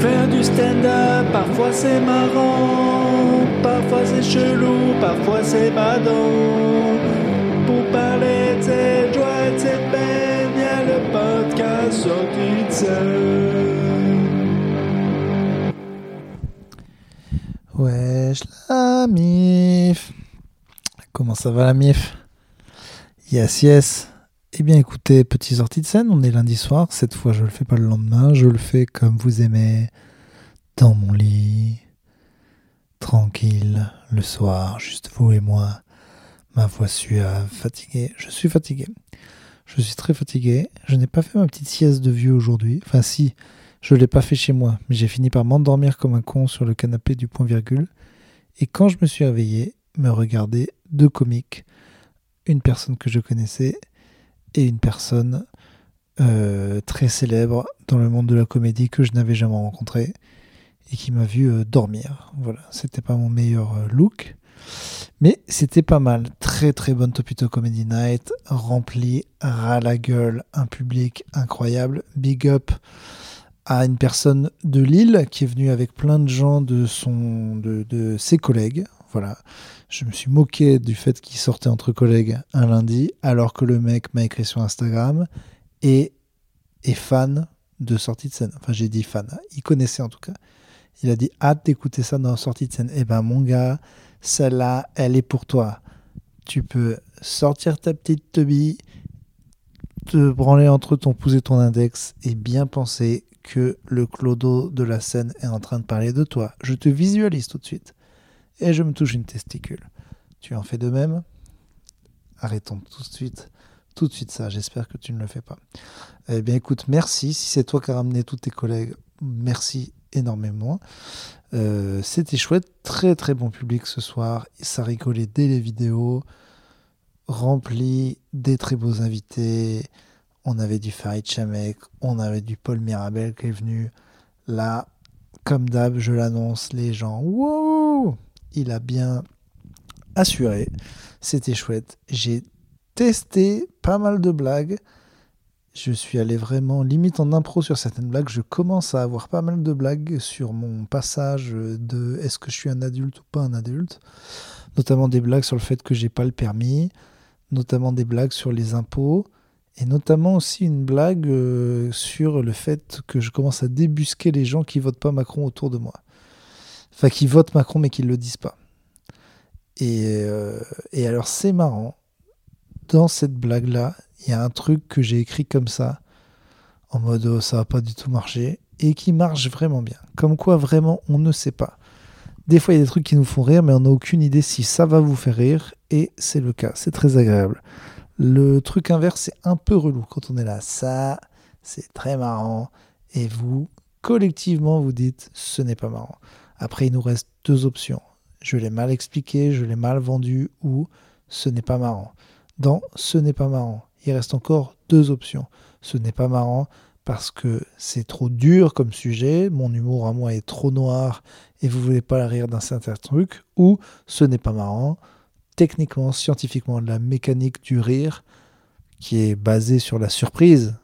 Faire du stand-up, parfois c'est marrant, parfois c'est chelou, parfois c'est badant. Pour parler de cette joie et de cette peine, y a le podcast sorti de scène. Wesh la mif Comment ça va la mif Yes yes Eh bien écoutez, petite sortie de scène, on est lundi soir, cette fois je le fais pas le lendemain, je le fais comme vous aimez, dans mon lit, tranquille, le soir, juste vous et moi, ma voix suave, fatiguée, je suis fatigué. Je suis très fatigué, je n'ai pas fait ma petite sieste de vieux aujourd'hui, enfin si, je l'ai pas fait chez moi, mais j'ai fini par m'endormir comme un con sur le canapé du point virgule. Et quand je me suis réveillé, me regardaient deux comiques, une personne que je connaissais et une personne euh, très célèbre dans le monde de la comédie que je n'avais jamais rencontré et qui m'a vu euh, dormir. Voilà, c'était pas mon meilleur euh, look, mais c'était pas mal. Très très bonne Topito Comedy Night, rempli ras la gueule, un public incroyable. Big up à une personne de Lille qui est venue avec plein de gens de, son, de ses collègues. Voilà. Je me suis moqué du fait qu'il sortait entre collègues un lundi, alors que le mec m'a écrit sur Instagram et est fan de sortie de scène. Enfin, j'ai dit fan. Il connaissait en tout cas. Il a dit hâte d'écouter ça dans sortie de scène. Eh ben, mon gars, celle-là, elle est pour toi. Tu peux sortir ta petite tubie, te branler entre ton pouce et ton index et bien penser que le clodo de la scène est en train de parler de toi. Je te visualise tout de suite. Et je me touche une testicule. Tu en fais de même Arrêtons tout de suite. Tout de suite ça. J'espère que tu ne le fais pas. Eh bien écoute, merci. Si c'est toi qui as ramené tous tes collègues, merci énormément. Euh, C'était chouette. Très très bon public ce soir. Ça rigolait dès les vidéos. Rempli des très beaux invités. On avait du Farid Chamek, on avait du Paul Mirabel qui est venu. Là, comme d'hab, je l'annonce, les gens, wow Il a bien assuré. C'était chouette. J'ai testé pas mal de blagues. Je suis allé vraiment limite en impro sur certaines blagues. Je commence à avoir pas mal de blagues sur mon passage de est-ce que je suis un adulte ou pas un adulte. Notamment des blagues sur le fait que j'ai pas le permis. Notamment des blagues sur les impôts et notamment aussi une blague euh, sur le fait que je commence à débusquer les gens qui votent pas Macron autour de moi. Enfin, qui votent Macron mais qui ne le disent pas. Et, euh, et alors c'est marrant, dans cette blague-là, il y a un truc que j'ai écrit comme ça, en mode oh, ça va pas du tout marcher, et qui marche vraiment bien. Comme quoi vraiment on ne sait pas. Des fois il y a des trucs qui nous font rire, mais on n'a aucune idée si ça va vous faire rire, et c'est le cas, c'est très agréable. Le truc inverse, c'est un peu relou quand on est là. Ça, c'est très marrant. Et vous, collectivement, vous dites, ce n'est pas marrant. Après, il nous reste deux options. Je l'ai mal expliqué, je l'ai mal vendu, ou ce n'est pas marrant. Dans ce n'est pas marrant, il reste encore deux options. Ce n'est pas marrant parce que c'est trop dur comme sujet, mon humour à moi est trop noir et vous voulez pas rire d'un certain truc, ou ce n'est pas marrant techniquement, scientifiquement, la mécanique du rire qui est basée sur la surprise.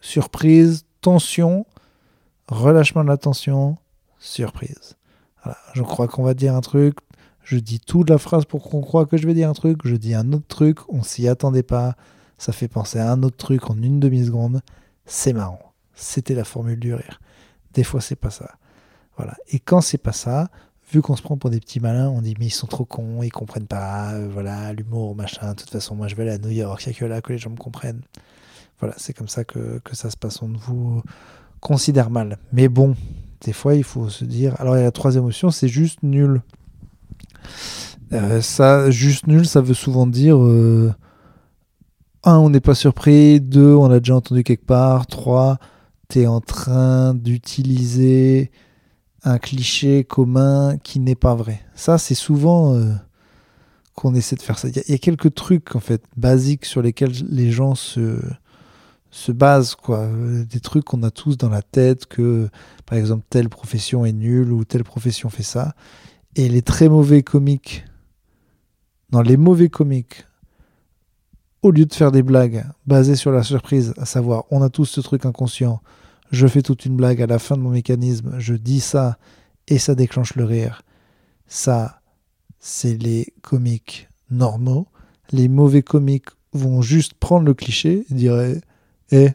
Surprise, tension, relâchement de la tension, surprise. Voilà. Je crois qu'on va dire un truc, je dis toute la phrase pour qu'on croit que je vais dire un truc, je dis un autre truc, on s'y attendait pas, ça fait penser à un autre truc en une demi-seconde, c'est marrant. C'était la formule du rire. Des fois, c'est pas ça. Voilà. Et quand c'est pas ça, vu qu'on se prend pour des petits malins, on dit mais ils sont trop cons, ils comprennent pas, euh, voilà, l'humour, machin, de toute façon, moi je vais aller à New York, il n'y a que là que les gens me comprennent. Voilà, c'est comme ça que, que, ça se passe, on vous considère mal. Mais bon, des fois il faut se dire, alors il y a la troisième option, c'est juste nul. Euh, ça, juste nul, ça veut souvent dire, euh, un, on n'est pas surpris, deux, on l'a déjà entendu quelque part, trois, t'es en train d'utiliser un cliché commun qui n'est pas vrai. Ça, c'est souvent euh, qu'on essaie de faire ça. Il y, y, a quelques trucs, en fait, basiques sur lesquels les gens se, se basent, quoi. Des trucs qu'on a tous dans la tête, que, par exemple, telle profession est nulle ou telle profession fait ça. Et les très mauvais comiques, dans les mauvais comiques, au lieu de faire des blagues basées sur la surprise, à savoir, on a tous ce truc inconscient, je fais toute une blague à la fin de mon mécanisme, je dis ça et ça déclenche le rire. Ça, c'est les comiques normaux. Les mauvais comiques vont juste prendre le cliché et dire Eh,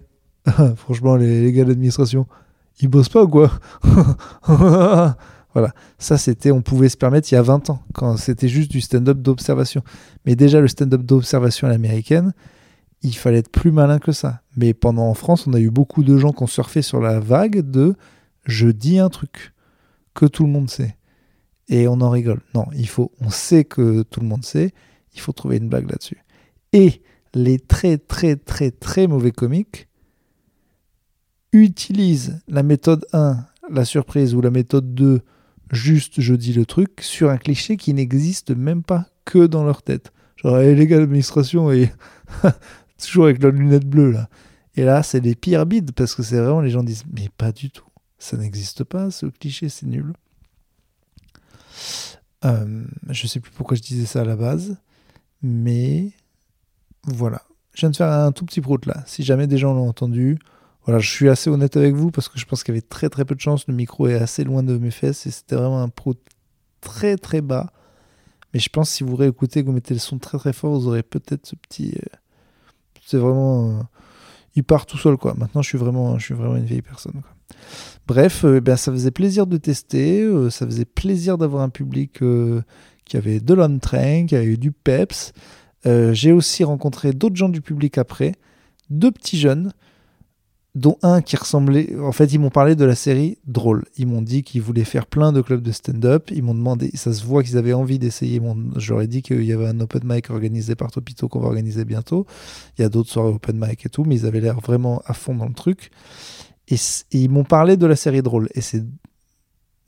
franchement, les, gars d'administration, ils bossent pas ou quoi Voilà, ça c'était, on pouvait se permettre il y a 20 ans, quand c'était juste du stand-up d'observation. Mais déjà, le stand-up d'observation à l'américaine, il fallait être plus malin que ça. Mais pendant en France, on a eu beaucoup de gens qui ont surfé sur la vague de je dis un truc que tout le monde sait. Et on en rigole. Non, il faut, on sait que tout le monde sait, il faut trouver une blague là-dessus. Et les très très très très mauvais comiques utilisent la méthode 1, la surprise, ou la méthode 2, juste je dis le truc, sur un cliché qui n'existe même pas que dans leur tête. Genre, les gars d'administration, et toujours avec la lunette bleue là. Et là, c'est les pires bides parce que c'est vraiment les gens disent mais pas du tout, ça n'existe pas, ce cliché, c'est nul. Euh, je sais plus pourquoi je disais ça à la base, mais voilà. Je viens de faire un tout petit prout là. Si jamais des gens l'ont entendu, voilà, je suis assez honnête avec vous parce que je pense qu'il y avait très très peu de chance. Le micro est assez loin de mes fesses et c'était vraiment un prout très très bas. Mais je pense que si vous réécoutez, que vous mettez le son très très fort, vous aurez peut-être ce petit. Euh, c'est vraiment. Euh, il part tout seul, quoi. Maintenant, je suis vraiment, je suis vraiment une vieille personne, Bref, euh, ben, ça faisait plaisir de tester. ça faisait plaisir d'avoir un public qui avait de l'entrain, qui avait eu du peps. J'ai aussi rencontré d'autres gens du public après, deux petits jeunes dont un qui ressemblait. En fait, ils m'ont parlé de la série Drôle. Ils m'ont dit qu'ils voulaient faire plein de clubs de stand-up. Ils m'ont demandé, ça se voit qu'ils avaient envie d'essayer. Je leur ai dit qu'il y avait un open mic organisé par Topito qu'on va organiser bientôt. Il y a d'autres soirées open mic et tout, mais ils avaient l'air vraiment à fond dans le truc. Et, ils m'ont parlé de la série Drôle. Et c'est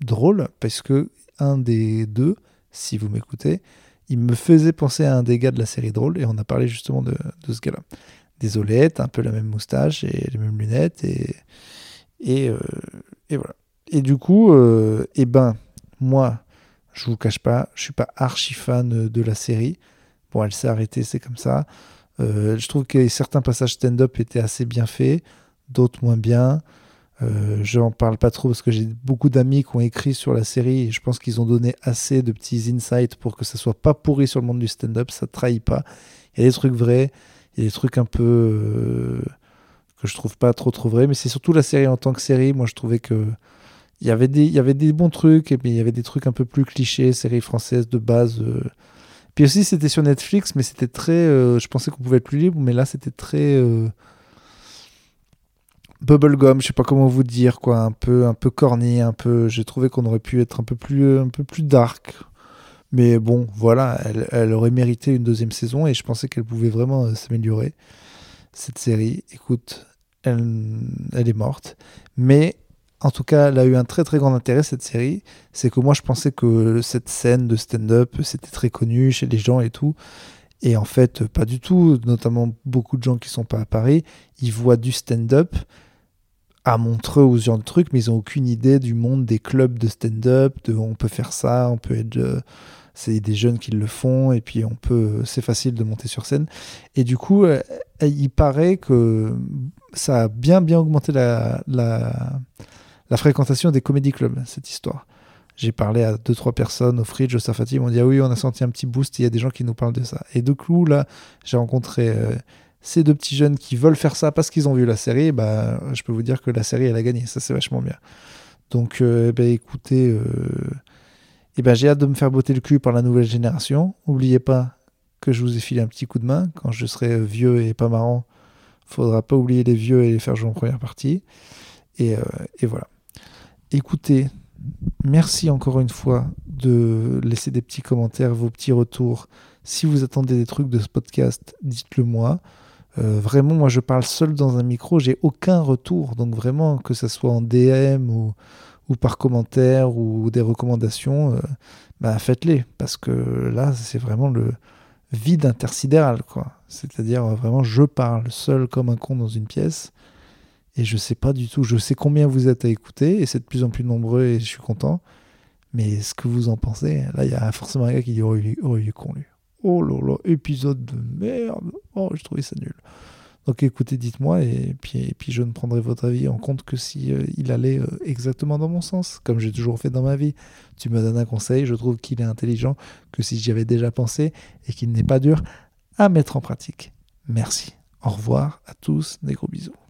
drôle parce que un des deux, si vous m'écoutez, il me faisait penser à un des gars de la série Drôle. Et on a parlé justement de, de ce gars-là des un peu la même moustache et les mêmes lunettes. Et, et, euh, et voilà. Et du coup, euh, eh ben, moi, je vous cache pas, je suis pas archi fan de la série. Bon, elle s'est arrêtée, c'est comme ça. Euh, je trouve que certains passages stand-up étaient assez bien faits, d'autres moins bien. Euh, je n'en parle pas trop parce que j'ai beaucoup d'amis qui ont écrit sur la série et je pense qu'ils ont donné assez de petits insights pour que ça soit pas pourri sur le monde du stand-up, ça trahit pas. Il y a des trucs vrais, il y a des trucs un peu euh, que je trouve pas trop trop vrais, mais c'est surtout la série en tant que série. Moi, je trouvais que il y avait des, il y avait des bons trucs, et puis il y avait des trucs un peu plus clichés, série française de base. Euh. Puis aussi, c'était sur Netflix, mais c'était très. Je pensais qu'on pouvait être plus libre, mais là, c'était très. Bubblegum, je sais pas comment vous dire, quoi, un peu, un peu corny, un peu. J'ai trouvé qu'on aurait pu être un peu plus, un peu plus dark. Mais bon, voilà, elle, aurait mérité une deuxième saison et je pensais qu'elle pouvait vraiment euh, s'améliorer. Cette série, écoute, elle, elle, est morte. Mais en tout cas, elle a eu un très très grand intérêt cette série. C'est que moi je pensais que cette scène de stand-up, c'était très connu chez les gens et tout. Et en fait, pas du tout. Notamment beaucoup de gens qui sont pas à Paris, ils voient du stand-up à Montreux ou ce genre de trucs, mais ils ont aucune idée du monde des clubs de stand-up, de on peut faire ça, on peut être euh, c'est des jeunes qui le font et puis on peut c'est facile de monter sur scène. Et du coup euh, il paraît que ça a bien bien augmenté la, la, fréquentation des comédie clubs cette histoire. J'ai parlé à deux trois personnes au Fridge au Safati ils m'ont dit ah oui on a senti un petit boost il y a des gens qui nous parlent de ça. Et du coup là j'ai rencontré euh, ces deux petits jeunes qui veulent faire ça parce qu'ils ont vu la série bah je peux vous dire que la série elle a gagné ça c'est vachement bien donc euh, bah, écoutez eh ben, j'ai hâte de me faire botter le cul par la nouvelle génération. N'oubliez pas que je vous ai filé un petit coup de main. Quand je serai vieux et pas marrant, faudra pas oublier les vieux et les faire jouer en première partie. Euh, et voilà. Écoutez, merci encore une fois de laisser des petits commentaires, vos petits retours. Si vous attendez des trucs de ce podcast, dites-le moi. Euh, vraiment, moi, je parle seul dans un micro, j'ai aucun retour. Donc vraiment, que ce soit en DM ou, ou par commentaire ou des recommandations, euh, bah, faites-les. Parce que là, c'est vraiment le vide intersidéral. quoi. C'est-à-dire, vraiment, je parle seul comme un con dans une pièce. Et je sais pas du tout, je sais combien vous êtes à écouter, et c'est de plus en plus nombreux, et je suis content. Mais ce que vous en pensez, là, il y a forcément un gars qui dit Oh, il est con, lui. Oh là là, épisode de merde. Oh, je trouvais ça nul. Donc écoutez, dites-moi, et puis, et puis je ne prendrai votre avis en compte que si euh, il allait euh, exactement dans mon sens, comme j'ai toujours fait dans ma vie. Tu me donnes un conseil, je trouve qu'il est intelligent, que si j'y avais déjà pensé, et qu'il n'est pas dur à mettre en pratique. Merci. Au revoir à tous, des gros bisous.